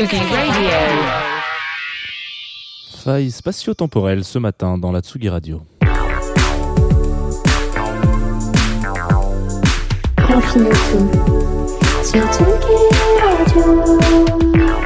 Radio. Faille spatio-temporelle ce matin dans la Tsugi Radio. Confine tout sur Tsugi Radio.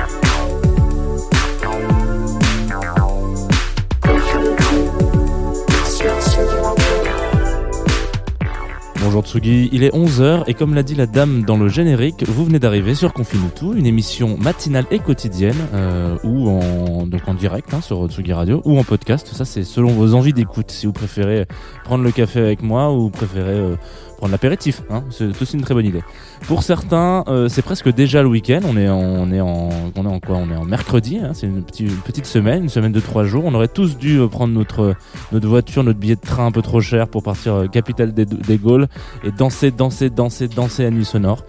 Bonjour Tsugi, il est 11h et comme l'a dit la dame dans le générique, vous venez d'arriver sur Confinutu, une émission matinale et quotidienne, euh, ou en, donc en direct hein, sur Tsugi Radio, ou en podcast. Ça c'est selon vos envies d'écoute, si vous préférez prendre le café avec moi ou préférez euh, prendre l'apéritif. Hein, c'est aussi une très bonne idée. Pour certains, euh, c'est presque déjà le week-end. On est en, on est en, on est en quoi? On est en mercredi. Hein, c'est une, petite- petite semaine, une semaine de trois jours. On aurait tous dû euh, prendre notre notre voiture, notre billet de train un peu trop cher pour partir euh, capitale des, des Gaules et danser, danser, danser, danser à nuit sonore.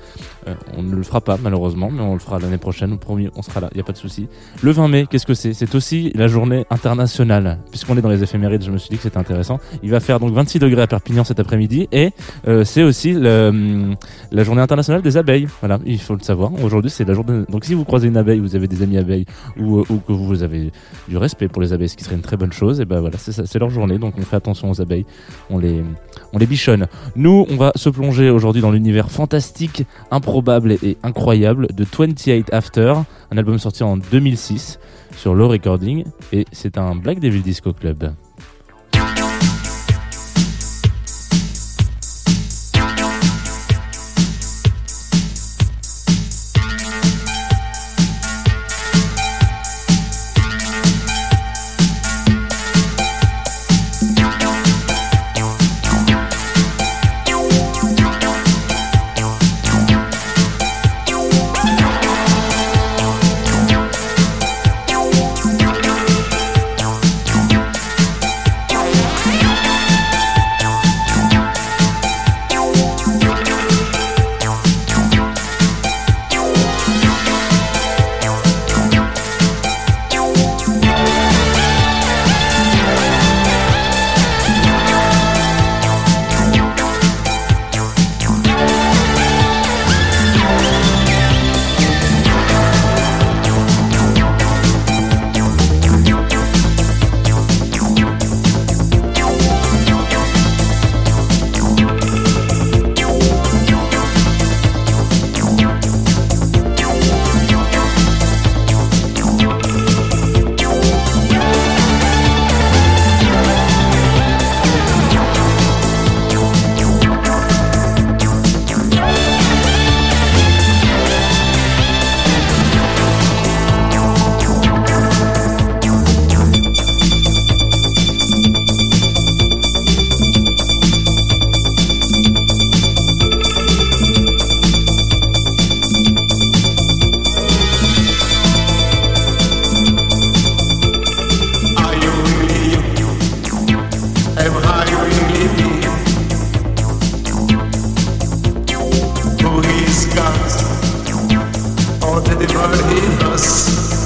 Euh, on ne le fera pas malheureusement, mais on le fera l'année prochaine. Premier, on sera là. Il y a pas de souci. Le 20 mai, qu'est-ce que c'est? C'est aussi la journée internationale. Puisqu'on est dans les éphémérides, je me suis dit que c'était intéressant. Il va faire donc 26 degrés à Perpignan cet après-midi et euh, c'est aussi le, hum, la journée internationale des abeilles. Voilà, il faut le savoir. Aujourd'hui, c'est la journée. Donc, si vous croisez une abeille, vous avez des amis abeilles ou, euh, ou que vous avez du respect pour les abeilles, ce qui serait une très bonne chose, et ben voilà, c'est leur journée. Donc, on fait attention aux abeilles. On les, on les bichonne. Nous, on va se plonger aujourd'hui dans l'univers fantastique, improbable et, incroyable de 28 After, un album sorti en 2006 sur Low Recording, et c'est un Black Devil Disco Club. wanted to right us.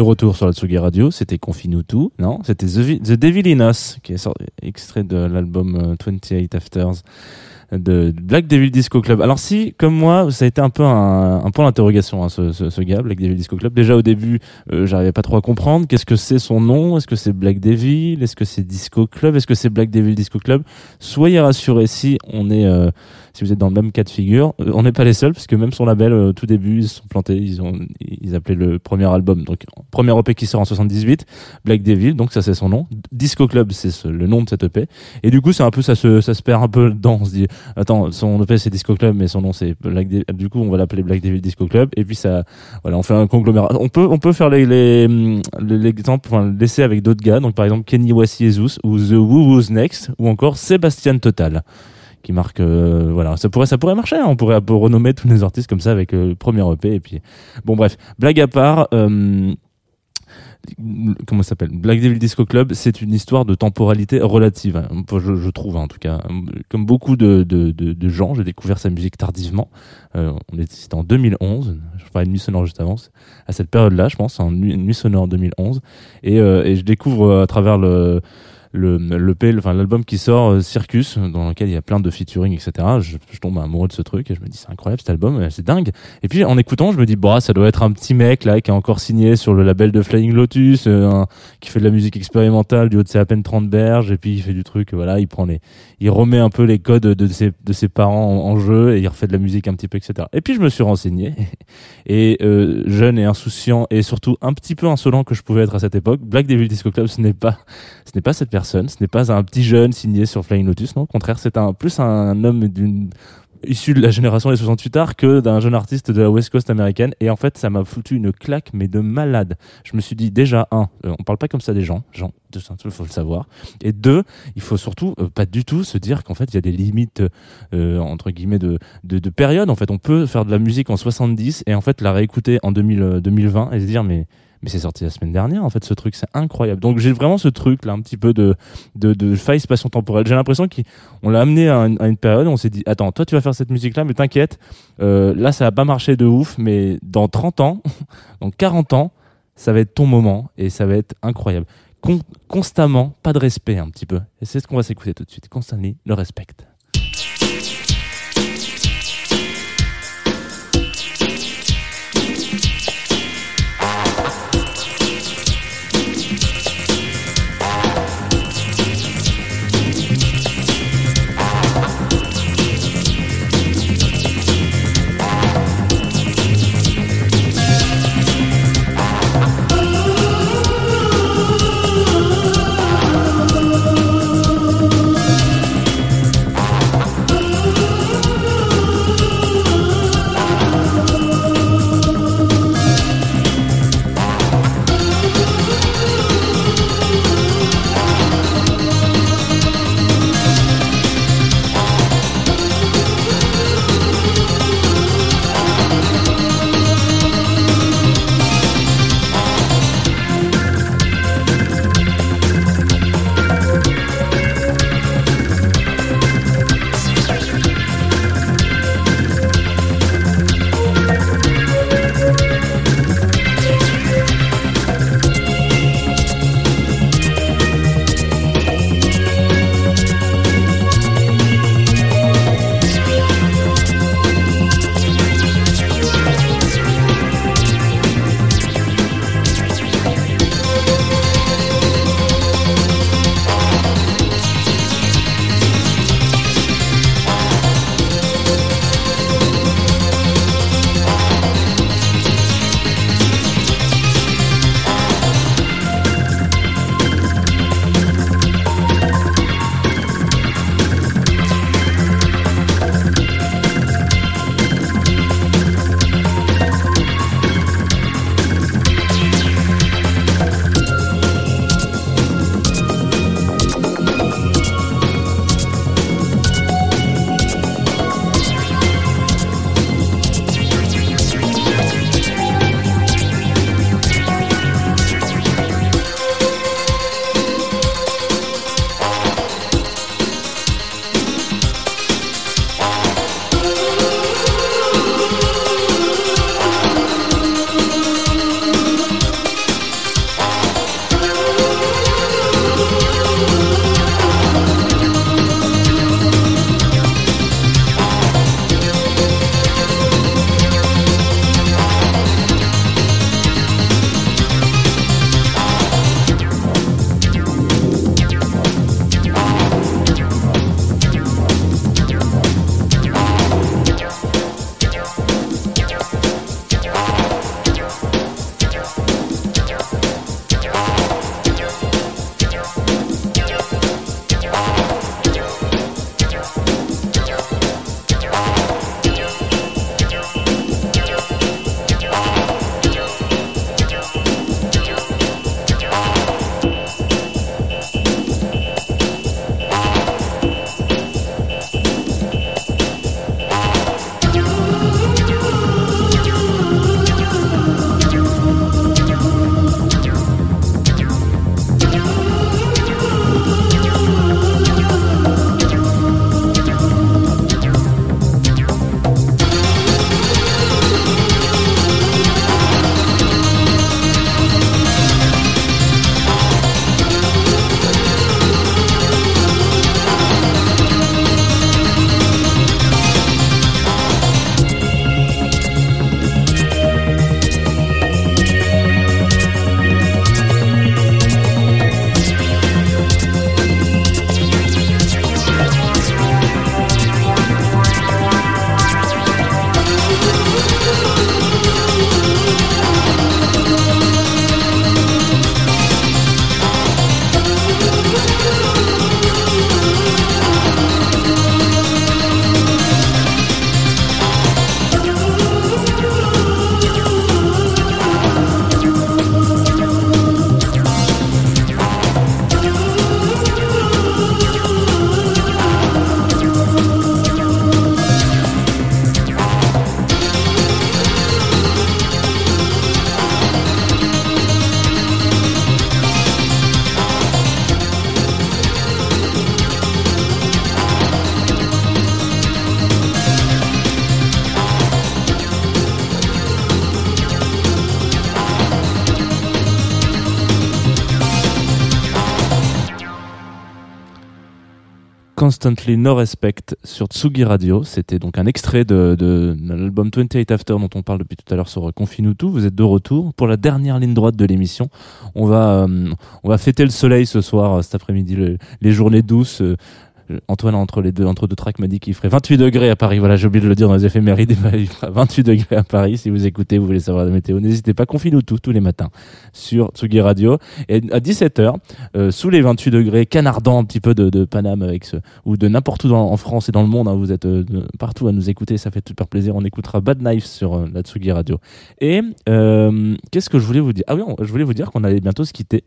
De retour sur la Tsugi Radio, c'était Confine tout, non? C'était The, The Devil in Us, qui est sorti, extrait de l'album euh, 28 Afters de Black Devil Disco Club. Alors si, comme moi, ça a été un peu un, un point d'interrogation, hein, ce, ce, ce gars, Black Devil Disco Club. Déjà au début, euh, j'arrivais pas trop à comprendre. Qu'est-ce que c'est son nom? Est-ce que c'est Black Devil? Est-ce que c'est Disco Club? Est-ce que c'est Black Devil Disco Club? Soyez rassurés, si on est, euh, si vous êtes dans le même cas de figure, euh, on n'est pas les seuls, parce que même son label, euh, au tout début, ils se sont plantés. Ils ont, ils appelaient le premier album, donc premier EP qui sort en 78, Black Devil, donc ça c'est son nom. Disco Club, c'est ce- le nom de cette EP. Et du coup, c'est un peu ça se, ça se perd un peu dedans. On se dit, attends, son EP c'est Disco Club, mais son nom c'est Black Devil. Du coup, on va l'appeler Black Devil Disco Club. Et puis ça, voilà, on fait un conglomérat. On peut, on peut faire les, les, hum, l'exemple, enfin, l'essai avec d'autres gars. Donc, par exemple, Kenny Jesus ou The Woo Who's Next ou encore Sébastien Total. Qui marque, euh, voilà, ça pourrait, ça pourrait marcher. hein. On pourrait renommer tous les artistes comme ça avec euh, le premier EP. Et puis, bon, bref, blague à part, euh, comment ça s'appelle? Black Devil Disco Club, c'est une histoire de temporalité relative, hein, je, trouve hein, en tout cas. Comme beaucoup de, gens, j'ai découvert sa musique tardivement. Euh, c'était en 2011, je parlais de Nuit Sonore juste avant, à cette période-là, je pense, en Nuit, Nuit Sonore 2011, et, euh, et je découvre euh, à travers le le le P, enfin l'album qui sort euh, Circus dans lequel il y a plein de featuring etc je, tombe amoureux de ce truc et je me dis c'est incroyable cet album c'est dingue. Et puis en écoutant je me dis bah ça doit être un petit mec là qui est encore signé sur le label de Flying Lotus euh, qui fait de la musique expérimentale du haut de ses à peine 30 berges et puis il fait du truc voilà il prend les il remet un peu les codes de ses de ses parents en, en jeu et il refait de la musique un petit peu etc et puis je me suis renseigné et euh, jeune et insouciant et surtout un petit peu insolent que je pouvais être à cette époque Black Devil Disco Club ce n'est pas ce n'est pas cette personne, ce n'est pas un petit jeune signé sur Flying Lotus, non, au contraire, c'est un plus un homme d'une issu de la génération des 68 arts que d'un jeune artiste de la West Coast américaine. Et en fait ça m'a foutu une claque mais de malade. Je me suis dit déjà un euh, on parle pas comme ça des gens. Gens il faut le savoir. Et deux il faut surtout euh, pas du tout se dire qu'en fait il y a des limites euh, entre guillemets de, de de période. En fait on peut faire de la musique en 70 et en fait la réécouter en 2000, euh, 2020 et se dire mais mais c'est sorti la semaine dernière en fait ce truc c'est incroyable. Donc j'ai vraiment ce truc là un petit peu de de, de faille spation temporelle j'ai l'impression qu'on l'a amené à, une- période où on s'est dit attends toi tu vas faire cette musique là mais t'inquiète euh, là ça va pas marcher de ouf mais dans 30 ans dans 40 ans ça va être ton moment et ça va être incroyable. Con- constamment pas de respect un petit peu. Et c'est ce qu'on va s'écouter tout de suite. Constantly le respect Constantly No Respect sur Tsugi Radio. C'était donc un extrait de, l'album 28 After dont on parle depuis tout à l'heure sur Confine tout. Vous êtes de retour pour la dernière ligne droite de l'émission. On va, euh, fêter le soleil ce soir, euh, cet après-midi, le- les journées douces. euh, Antoine entre les deux entre deux tracks m'a dit qu'il ferait 28 degrés à Paris. Voilà, j'ai oublié de le dire dans les éphémérides. Il fera 28 degrés à Paris. Si vous écoutez, vous voulez savoir la météo, n'hésitez pas. Confine tout tous les matins sur Tsugi Radio. Et à 17h, euh, sous les 28 degrés, canardant un petit peu de, de Paname avec ou de n'importe où dans- en France et dans le monde. hein, vous êtes euh, partout à nous écouter, ça fait super plaisir. On écoutera Bad Knife sur euh, la Tsugi Radio. Et qu'est-ce que je voulais vous dire? Ah oui, on- je voulais vous dire qu'on allait bientôt se quitter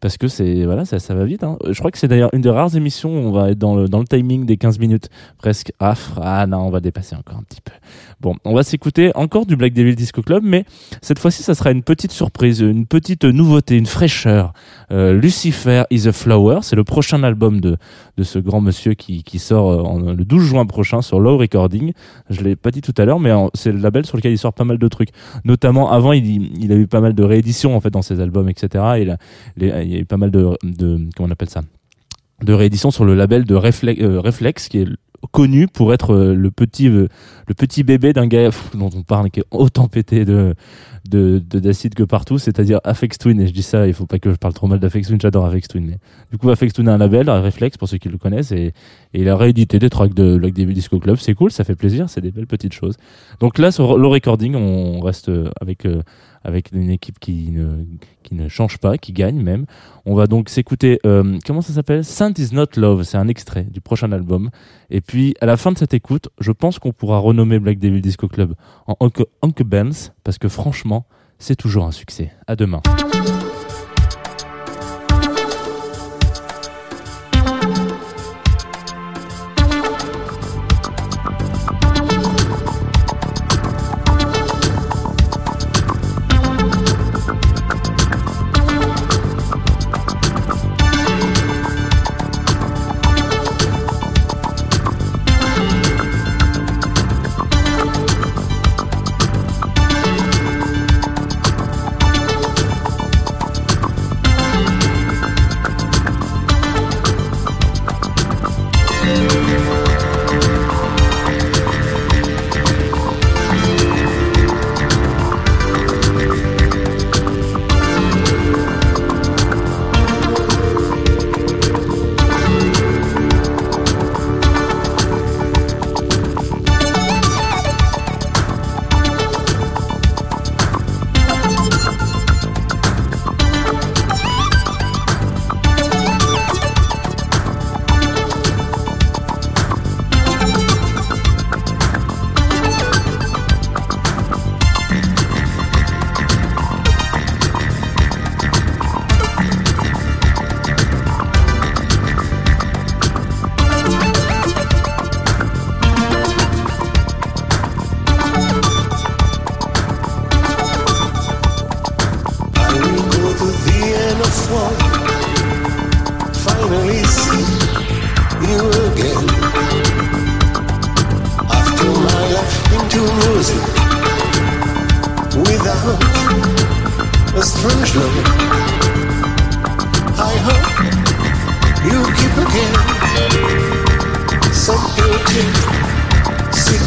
parce que c'est voilà, ça, ça va vite. hein. Je crois que c'est d'ailleurs une des rares émissions où on va être dans le, dans le timing des 15 minutes presque. Ah, f- ah non, on va dépasser encore un petit peu. Bon, on va s'écouter encore du Black Devil Disco Club, mais cette fois-ci, ça sera une petite surprise, une petite nouveauté, une fraîcheur. Euh, Lucifer is a Flower, c'est le prochain album de, de ce grand monsieur qui, qui sort euh, le 12 juin prochain sur Low Recording. Je l'ai pas dit tout à l'heure, mais c'est le label sur lequel il sort pas mal de trucs. Notamment, avant, il, il a eu pas mal de rééditions en fait dans ses albums, etc. Et il, il y a eu pas mal de, de comment on appelle ça, de rééditions sur le label de Reflex, euh, Reflex qui est connu pour être euh, le petit euh, le petit bébé d'un gars dont on parle qui est autant pété de de de- d'acide que partout c'est-à-dire Afex Twin. Et je dis ça il faut pas que je parle trop mal d'Afex Twin j'adore Afex Twin mais du coup Afex Twin a un label un Reflex pour ceux qui le connaissent et, et il a réédité des tracks de Black Devil Disco Club. C'est cool ça fait plaisir c'est des belles petites choses. Donc là sur le recording on reste avec avec une équipe qui ne qui ne change pas qui gagne même. On va donc s'écouter comment ça s'appelle? Is not love c'est un extrait du prochain album et puis, à la fin de cette écoute, je pense qu'on pourra renommer Black Devil Disco Club en Uncle, Uncle Ben's, parce que franchement, c'est toujours un succès. À demain.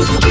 Love